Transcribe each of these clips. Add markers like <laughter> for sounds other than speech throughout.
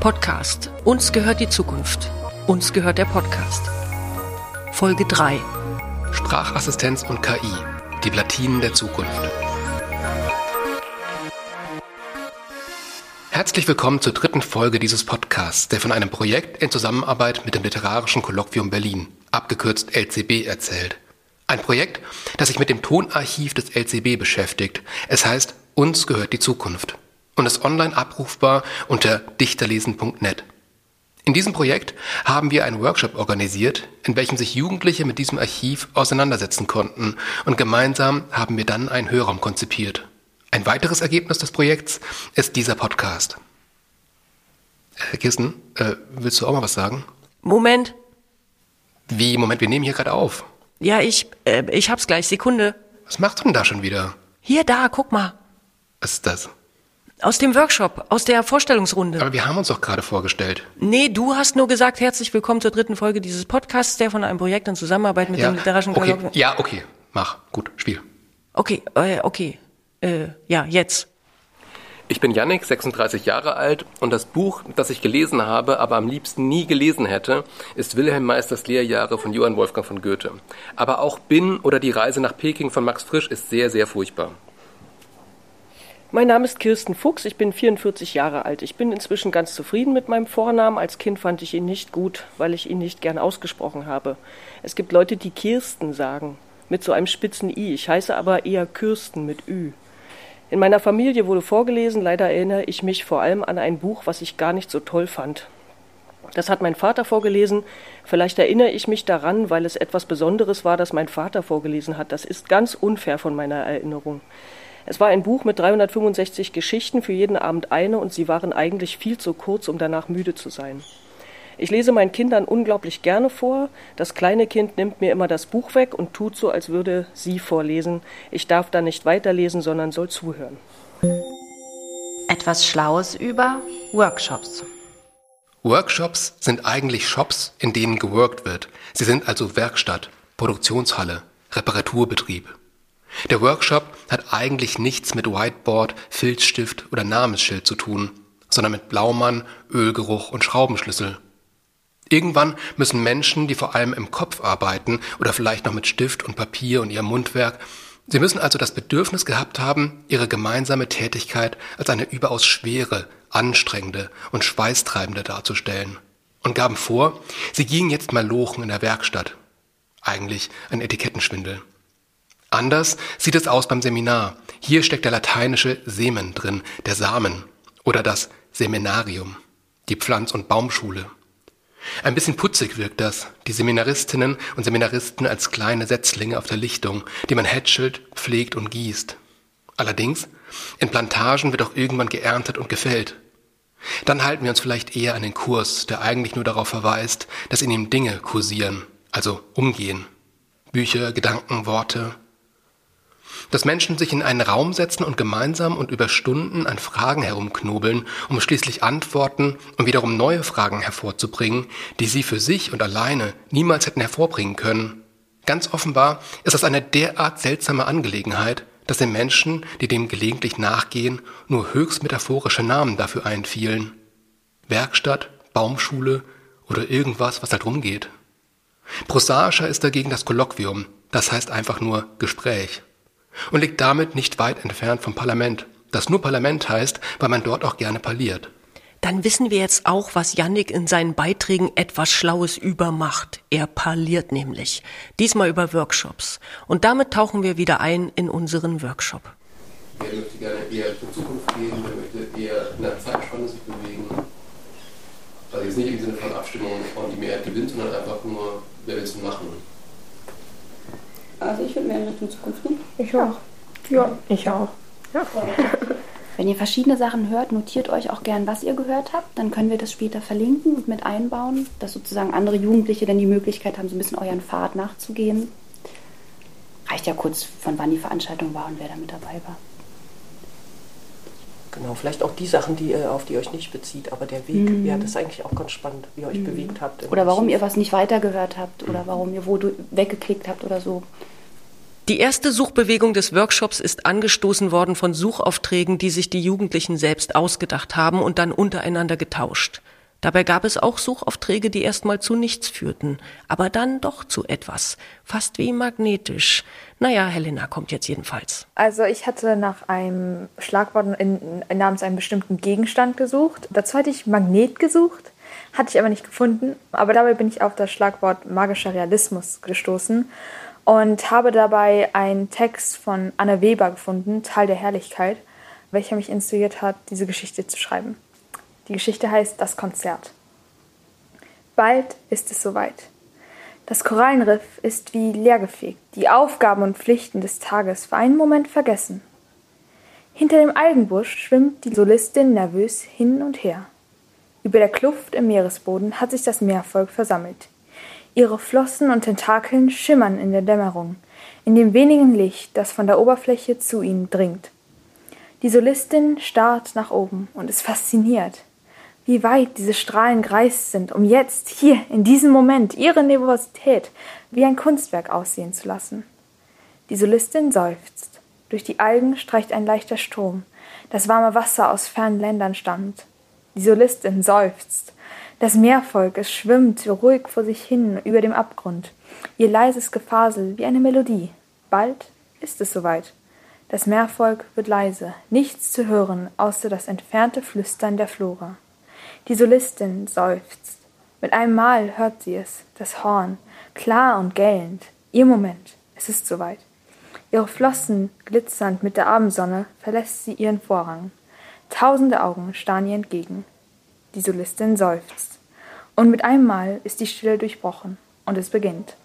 Podcast. Uns gehört die Zukunft. Uns gehört der Podcast. Folge 3. Sprachassistenz und KI. Die Platinen der Zukunft. Herzlich willkommen zur dritten Folge dieses Podcasts, der von einem Projekt in Zusammenarbeit mit dem Literarischen Kolloquium Berlin, abgekürzt LCB, erzählt. Ein Projekt, das sich mit dem Tonarchiv des LCB beschäftigt. Es heißt Uns gehört die Zukunft und ist online abrufbar unter dichterlesen.net. In diesem Projekt haben wir einen Workshop organisiert, in welchem sich Jugendliche mit diesem Archiv auseinandersetzen konnten und gemeinsam haben wir dann einen Hörraum konzipiert. Ein weiteres Ergebnis des Projekts ist dieser Podcast. Äh, Kirsten, äh, willst du auch mal was sagen? Moment. Wie, Moment, wir nehmen hier gerade auf. Ja, ich, äh, ich hab's gleich. Sekunde. Was machst du denn da schon wieder? Hier, da, guck mal. Was ist das? Aus dem Workshop, aus der Vorstellungsrunde. Aber wir haben uns doch gerade vorgestellt. Nee, du hast nur gesagt, herzlich willkommen zur dritten Folge dieses Podcasts, der von einem Projekt in Zusammenarbeit mit ja, dem literarischen okay. Kolloquium- Ja, okay. Mach. Gut, Spiel. Okay, äh, okay. Äh, ja, jetzt. Ich bin Yannick, 36 Jahre alt und das Buch, das ich gelesen habe, aber am liebsten nie gelesen hätte, ist Wilhelm Meisters Lehrjahre von Johann Wolfgang von Goethe. Aber auch Bin oder Die Reise nach Peking von Max Frisch ist sehr, sehr furchtbar. Mein Name ist Kirsten Fuchs, ich bin 44 Jahre alt. Ich bin inzwischen ganz zufrieden mit meinem Vornamen. Als Kind fand ich ihn nicht gut, weil ich ihn nicht gern ausgesprochen habe. Es gibt Leute, die Kirsten sagen, mit so einem spitzen I. Ich heiße aber eher Kürsten mit Ü. In meiner Familie wurde vorgelesen, leider erinnere ich mich vor allem an ein Buch, was ich gar nicht so toll fand. Das hat mein Vater vorgelesen. Vielleicht erinnere ich mich daran, weil es etwas Besonderes war, das mein Vater vorgelesen hat. Das ist ganz unfair von meiner Erinnerung. Es war ein Buch mit 365 Geschichten, für jeden Abend eine, und sie waren eigentlich viel zu kurz, um danach müde zu sein. Ich lese meinen Kindern unglaublich gerne vor. Das kleine Kind nimmt mir immer das Buch weg und tut so, als würde sie vorlesen. Ich darf dann nicht weiterlesen, sondern soll zuhören. Etwas Schlaues über Workshops. Workshops sind eigentlich Shops, in denen geworkt wird. Sie sind also Werkstatt, Produktionshalle, Reparaturbetrieb. Der Workshop hat eigentlich nichts mit Whiteboard, Filzstift oder Namensschild zu tun, sondern mit Blaumann, Ölgeruch und Schraubenschlüssel. Irgendwann müssen Menschen, die vor allem im Kopf arbeiten oder vielleicht noch mit Stift und Papier und ihrem Mundwerk, sie müssen also das Bedürfnis gehabt haben, ihre gemeinsame Tätigkeit als eine überaus schwere, anstrengende und schweißtreibende darzustellen und gaben vor, sie gingen jetzt mal lochen in der Werkstatt. Eigentlich ein Etikettenschwindel. Anders sieht es aus beim Seminar. Hier steckt der lateinische Semen drin, der Samen oder das Seminarium, die Pflanz- und Baumschule. Ein bisschen putzig wirkt das, die Seminaristinnen und Seminaristen als kleine Setzlinge auf der Lichtung, die man hätschelt, pflegt und gießt. Allerdings, in Plantagen wird auch irgendwann geerntet und gefällt. Dann halten wir uns vielleicht eher an den Kurs, der eigentlich nur darauf verweist, dass in ihm Dinge kursieren, also umgehen. Bücher, Gedanken, Worte. Dass Menschen sich in einen Raum setzen und gemeinsam und über Stunden an Fragen herumknobeln, um schließlich Antworten und wiederum neue Fragen hervorzubringen, die sie für sich und alleine niemals hätten hervorbringen können. Ganz offenbar ist das eine derart seltsame Angelegenheit, dass den Menschen, die dem gelegentlich nachgehen, nur höchst metaphorische Namen dafür einfielen. Werkstatt, Baumschule oder irgendwas, was da drum geht. Prosaischer ist dagegen das Kolloquium, das heißt einfach nur Gespräch. Und liegt damit nicht weit entfernt vom Parlament, das nur Parlament heißt, weil man dort auch gerne parliert. Dann wissen wir jetzt auch, was Yannick in seinen Beiträgen etwas Schlaues übermacht. Er parliert nämlich. Diesmal über Workshops. Und damit tauchen wir wieder ein in unseren Workshop. Wer möchte gerne eher in Zukunft gehen, wer möchte eher in der Zeitspanne sich bewegen. Also jetzt nicht im Sinne von Abstimmung und die Mehrheit gewinnt, sondern einfach nur, wer will es machen. Also ich würde mehr in Richtung Zukunft gehen. Ich auch. Ja, ich auch. Ja. <laughs> Wenn ihr verschiedene Sachen hört, notiert euch auch gern, was ihr gehört habt. Dann können wir das später verlinken und mit einbauen, dass sozusagen andere Jugendliche dann die Möglichkeit haben, so ein bisschen euren Pfad nachzugehen. Reicht ja kurz, von wann die Veranstaltung war und wer da mit dabei war. Genau, vielleicht auch die Sachen, die, ihr- auf die ihr euch nicht bezieht, aber der Weg, ja, das ist eigentlich auch ganz spannend, wie ihr euch bewegt habt. Oder warum Archiv. ihr was nicht weitergehört habt oder warum ihr wo du weggeklickt habt oder so. Die erste Suchbewegung des Workshops ist angestoßen worden von Suchaufträgen, die sich die Jugendlichen selbst ausgedacht haben und dann untereinander getauscht. Dabei gab es auch Suchaufträge, die erstmal zu nichts führten, aber dann doch zu etwas, fast wie magnetisch. Naja, Helena kommt jetzt jedenfalls. Also ich hatte nach einem Schlagwort in, namens einem bestimmten Gegenstand gesucht. Dazu hatte ich Magnet gesucht, hatte ich aber nicht gefunden. Aber dabei bin ich auf das Schlagwort magischer Realismus gestoßen und habe dabei einen Text von Anne Weber gefunden, Teil der Herrlichkeit, welcher mich inspiriert hat, diese Geschichte zu schreiben. Die Geschichte heißt Das Konzert. Bald ist es soweit. Das Korallenriff ist wie leergefegt, die Aufgaben und Pflichten des Tages für einen Moment vergessen. Hinter dem Algenbusch schwimmt die Solistin nervös hin und her. Über der Kluft im Meeresboden hat sich das Meervolk versammelt. Ihre Flossen und Tentakeln schimmern in der Dämmerung, in dem wenigen Licht, das von der Oberfläche zu ihnen dringt. Die Solistin starrt nach oben und ist fasziniert wie weit diese Strahlen gereist sind, um jetzt, hier, in diesem Moment, ihre Nervosität wie ein Kunstwerk aussehen zu lassen. Die Solistin seufzt. Durch die Algen streicht ein leichter Strom, das warme Wasser aus fernen Ländern stammt. Die Solistin seufzt. Das Meervolk, es schwimmt ruhig vor sich hin über dem Abgrund, ihr leises Gefasel wie eine Melodie. Bald ist es soweit. Das Meervolk wird leise, nichts zu hören, außer das entfernte Flüstern der Flora. Die Solistin seufzt. Mit einem Mal hört sie es, das Horn, klar und gellend. Ihr Moment, es ist soweit. Ihre Flossen glitzernd mit der Abendsonne verlässt sie ihren Vorrang. Tausende Augen starren ihr entgegen. Die Solistin seufzt. Und mit einem Mal ist die Stille durchbrochen und es beginnt.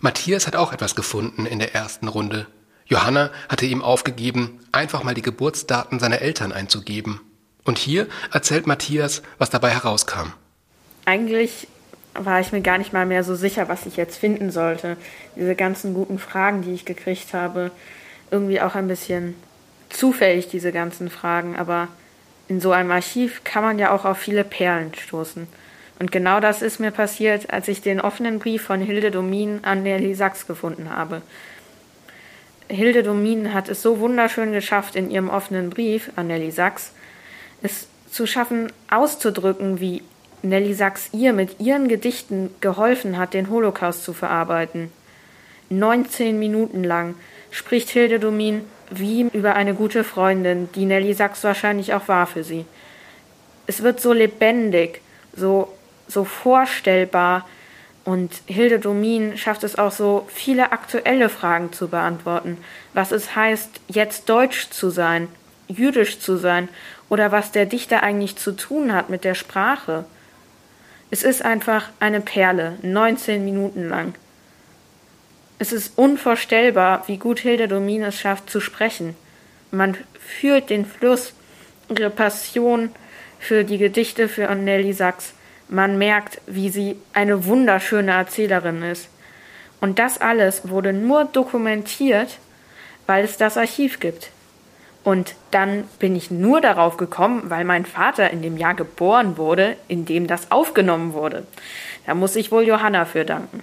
Matthias hat auch etwas gefunden in der ersten Runde. Johanna hatte ihm aufgegeben, einfach mal die Geburtsdaten seiner Eltern einzugeben. Und hier erzählt Matthias, was dabei herauskam. Eigentlich war ich mir gar nicht mal mehr so sicher, was ich jetzt finden sollte. Diese ganzen guten Fragen, die ich gekriegt habe, irgendwie auch ein bisschen zufällig, diese ganzen Fragen, aber in so einem Archiv kann man ja auch auf viele Perlen stoßen. Und genau das ist mir passiert, als ich den offenen Brief von Hilde Domin an Nelly Sachs gefunden habe. Hilde Domin hat es so wunderschön geschafft, in ihrem offenen Brief an Nelly Sachs es zu schaffen, auszudrücken, wie Nelly Sachs ihr mit ihren Gedichten geholfen hat, den Holocaust zu verarbeiten. 19 Minuten lang spricht Hilde Domin wie über eine gute Freundin, die Nelly Sachs wahrscheinlich auch war für sie. Es wird so lebendig, so, so vorstellbar, und Hilde Domin schafft es auch so, viele aktuelle Fragen zu beantworten. Was es heißt, jetzt deutsch zu sein, jüdisch zu sein oder was der Dichter eigentlich zu tun hat mit der Sprache. Es ist einfach eine Perle, 19 Minuten lang. Es ist unvorstellbar, wie gut Hilde Domin es schafft zu sprechen. Man fühlt den Fluss, ihre Passion für die Gedichte für Nelly Sachs. Man merkt, wie sie eine wunderschöne Erzählerin ist. Und das alles wurde nur dokumentiert, weil es das Archiv gibt. Und dann bin ich nur darauf gekommen, weil mein Vater in dem Jahr geboren wurde, in dem das aufgenommen wurde. Da muss ich wohl Johanna für danken.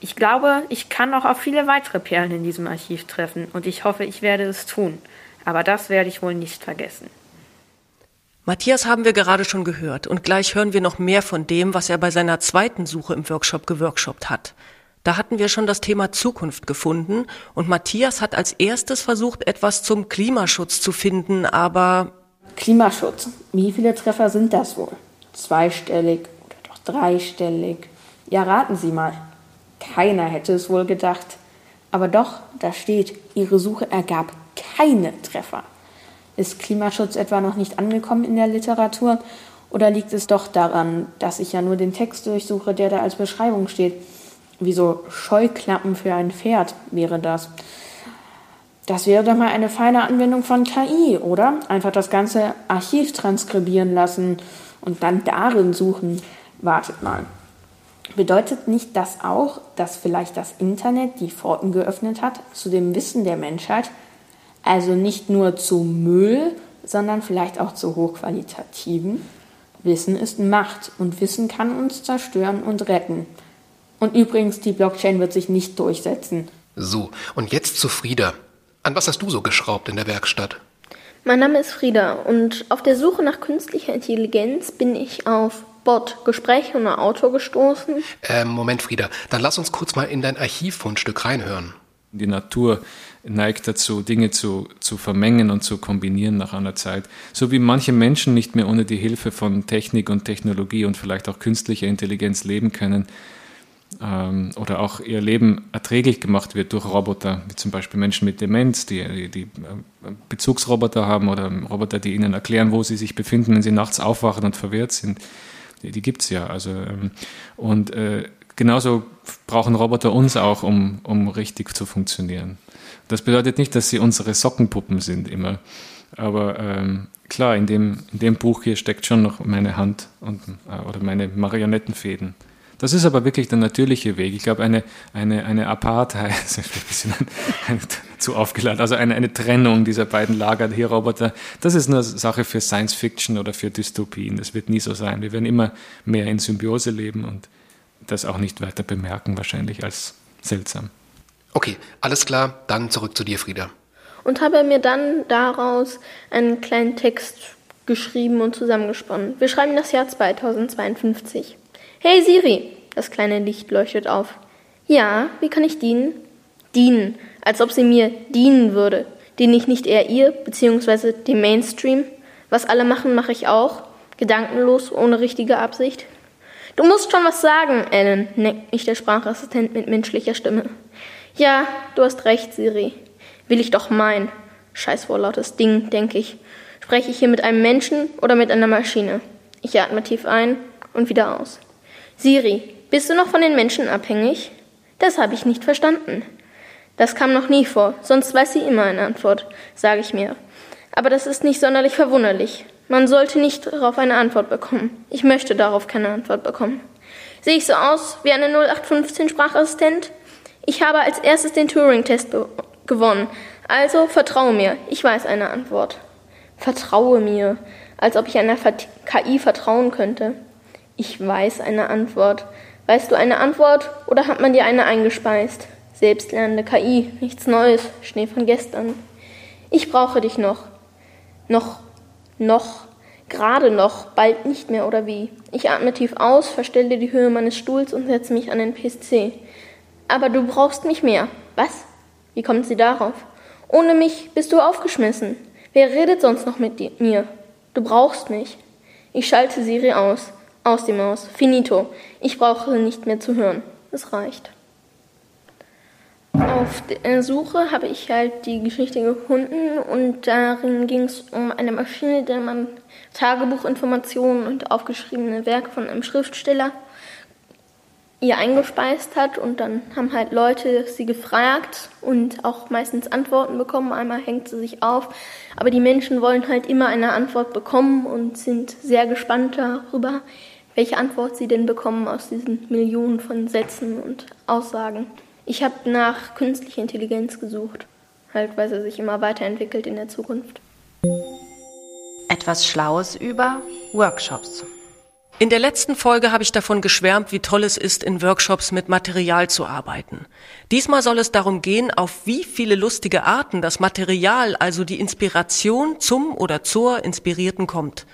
Ich glaube, ich kann noch auf viele weitere Perlen in diesem Archiv treffen und ich hoffe, ich werde es tun. Aber das werde ich wohl nicht vergessen. Matthias haben wir gerade schon gehört und gleich hören wir noch mehr von dem, was er bei seiner zweiten Suche im Workshop geworkshopt hat. Da hatten wir schon das Thema Zukunft gefunden und Matthias hat als erstes versucht, etwas zum Klimaschutz zu finden, aber Klimaschutz. Wie viele Treffer sind das wohl? Zweistellig oder doch dreistellig? Ja, raten Sie mal. Keiner hätte es wohl gedacht. Aber doch, da steht, Ihre Suche ergab keine Treffer. Ist Klimaschutz etwa noch nicht angekommen in der Literatur? Oder liegt es doch daran, dass ich ja nur den Text durchsuche, der da als Beschreibung steht? Wie so Scheuklappen für ein Pferd wäre das. Das wäre doch mal eine feine Anwendung von KI, oder? Einfach das ganze Archiv transkribieren lassen und dann darin suchen. Wartet mal. Bedeutet nicht das auch, dass vielleicht das Internet die Pforten geöffnet hat zu dem Wissen der Menschheit? Also nicht nur zu Müll, sondern vielleicht auch zu hochqualitativen? Wissen ist Macht und Wissen kann uns zerstören und retten. Und übrigens, die Blockchain wird sich nicht durchsetzen. So, und jetzt zu Frieda. An was hast du so geschraubt in der Werkstatt? Mein Name ist Frieda und auf der Suche nach künstlicher Intelligenz bin ich auf Bot, Gespräche und Autor gestoßen. Ähm, Moment, Frieda, dann lass uns kurz mal in dein Archivfundstück reinhören. Die Natur neigt dazu, Dinge zu, zu vermengen und zu kombinieren nach einer Zeit. So wie manche Menschen nicht mehr ohne die Hilfe von Technik und Technologie und vielleicht auch künstlicher Intelligenz leben können, ähm, oder auch ihr Leben erträglich gemacht wird durch Roboter, wie zum Beispiel Menschen mit Demenz, die, die, die äh, Bezugsroboter haben oder Roboter, die ihnen erklären, wo sie sich befinden, wenn sie nachts aufwachen und verwirrt sind. Die, die gibt es ja. Also, ähm, und äh, genauso brauchen Roboter uns auch, um, um richtig zu funktionieren. Das bedeutet nicht, dass sie unsere Sockenpuppen sind immer. Aber ähm, klar, in dem, in dem Buch hier steckt schon noch meine Hand und, äh, oder meine Marionettenfäden. Das ist aber wirklich der natürliche Weg. Ich glaube, eine, eine, eine Apartheid, <laughs> das ist ein bisschen ein, ein, zu aufgeladen, also eine, eine Trennung dieser beiden Lager hier Roboter, das ist eine Sache für Science Fiction oder für Dystopien. Das wird nie so sein. Wir werden immer mehr in Symbiose leben und das auch nicht weiter bemerken, wahrscheinlich als seltsam. Okay, alles klar, dann zurück zu dir, Frieda. Und habe mir dann daraus einen kleinen Text geschrieben und zusammengesponnen. Wir schreiben das Jahr 2052. Hey Siri, das kleine Licht leuchtet auf. Ja, wie kann ich dienen? Dienen, als ob sie mir dienen würde. Diene ich nicht eher ihr, beziehungsweise dem Mainstream? Was alle machen, mache ich auch. Gedankenlos, ohne richtige Absicht. Du musst schon was sagen, Ellen, neckt mich der Sprachassistent mit menschlicher Stimme. Ja, du hast recht, Siri. Will ich doch meinen. Scheiß vorlautes Ding, denke ich. Spreche ich hier mit einem Menschen oder mit einer Maschine? Ich atme tief ein und wieder aus. Siri, bist du noch von den Menschen abhängig? Das habe ich nicht verstanden. Das kam noch nie vor, sonst weiß sie immer eine Antwort, sage ich mir. Aber das ist nicht sonderlich verwunderlich. Man sollte nicht darauf eine Antwort bekommen. Ich möchte darauf keine Antwort bekommen. Sehe ich so aus wie eine 0815 Sprachassistent? Ich habe als erstes den Turing-Test gewonnen. Also vertraue mir, ich weiß eine Antwort. Vertraue mir, als ob ich einer KI vertrauen könnte. Ich weiß eine Antwort. Weißt du eine Antwort oder hat man dir eine eingespeist? Selbstlernende KI, nichts Neues, Schnee von gestern. Ich brauche dich noch. Noch, noch, gerade noch, bald nicht mehr oder wie. Ich atme tief aus, verstelle die Höhe meines Stuhls und setze mich an den PC. Aber du brauchst mich mehr. Was? Wie kommt sie darauf? Ohne mich bist du aufgeschmissen. Wer redet sonst noch mit mir? Du brauchst mich. Ich schalte Siri aus. Aus die Maus. Finito. Ich brauche nicht mehr zu hören. Es reicht. Auf der Suche habe ich halt die Geschichte gefunden und darin ging es um eine Maschine, der man Tagebuchinformationen und aufgeschriebene Werke von einem Schriftsteller ihr eingespeist hat und dann haben halt Leute sie gefragt und auch meistens Antworten bekommen. Einmal hängt sie sich auf, aber die Menschen wollen halt immer eine Antwort bekommen und sind sehr gespannt darüber, welche Antwort sie denn bekommen aus diesen Millionen von Sätzen und Aussagen. Ich habe nach künstlicher Intelligenz gesucht, halt weil sie sich immer weiterentwickelt in der Zukunft. Etwas Schlaues über Workshops. In der letzten Folge habe ich davon geschwärmt, wie toll es ist, in Workshops mit Material zu arbeiten. Diesmal soll es darum gehen, auf wie viele lustige Arten das Material, also die Inspiration zum oder zur Inspirierten kommt.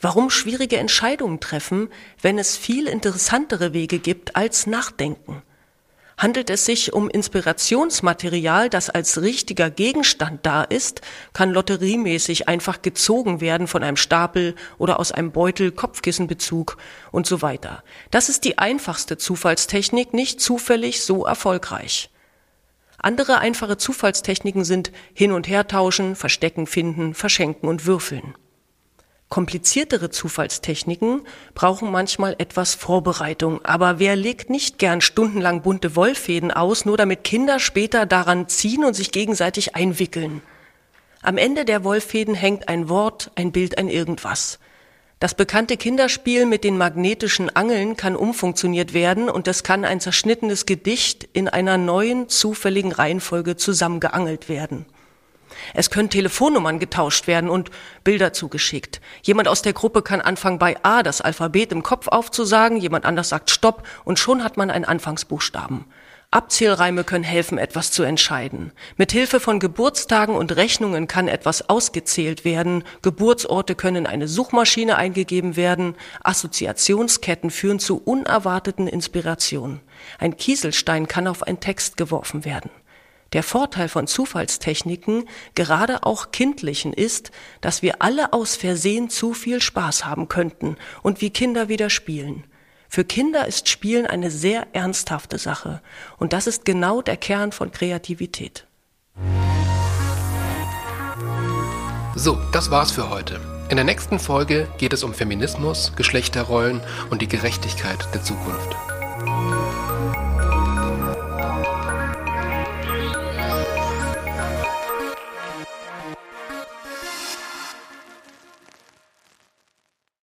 Warum schwierige Entscheidungen treffen, wenn es viel interessantere Wege gibt als Nachdenken? Handelt es sich um Inspirationsmaterial, das als richtiger Gegenstand da ist, kann lotteriemäßig einfach gezogen werden von einem Stapel oder aus einem Beutel, Kopfkissenbezug und so weiter. Das ist die einfachste Zufallstechnik, nicht zufällig so erfolgreich. Andere einfache Zufallstechniken sind hin und her tauschen, verstecken, finden, verschenken und würfeln. Kompliziertere Zufallstechniken brauchen manchmal etwas Vorbereitung, aber wer legt nicht gern stundenlang bunte Wollfäden aus, nur damit Kinder später daran ziehen und sich gegenseitig einwickeln? Am Ende der Wollfäden hängt ein Wort, ein Bild, ein irgendwas. Das bekannte Kinderspiel mit den magnetischen Angeln kann umfunktioniert werden und es kann ein zerschnittenes Gedicht in einer neuen, zufälligen Reihenfolge zusammengeangelt werden. Es können Telefonnummern getauscht werden und Bilder zugeschickt. Jemand aus der Gruppe kann anfangen bei A das Alphabet im Kopf aufzusagen, jemand anders sagt Stopp und schon hat man einen Anfangsbuchstaben. Abzählreime können helfen, etwas zu entscheiden. Mit Hilfe von Geburtstagen und Rechnungen kann etwas ausgezählt werden. Geburtsorte können in eine Suchmaschine eingegeben werden. Assoziationsketten führen zu unerwarteten Inspirationen. Ein Kieselstein kann auf einen Text geworfen werden. Der Vorteil von Zufallstechniken, gerade auch kindlichen, ist, dass wir alle aus Versehen zu viel Spaß haben könnten und wie Kinder wieder spielen. Für Kinder ist Spielen eine sehr ernsthafte Sache und das ist genau der Kern von Kreativität. So, das war's für heute. In der nächsten Folge geht es um Feminismus, Geschlechterrollen und die Gerechtigkeit der Zukunft.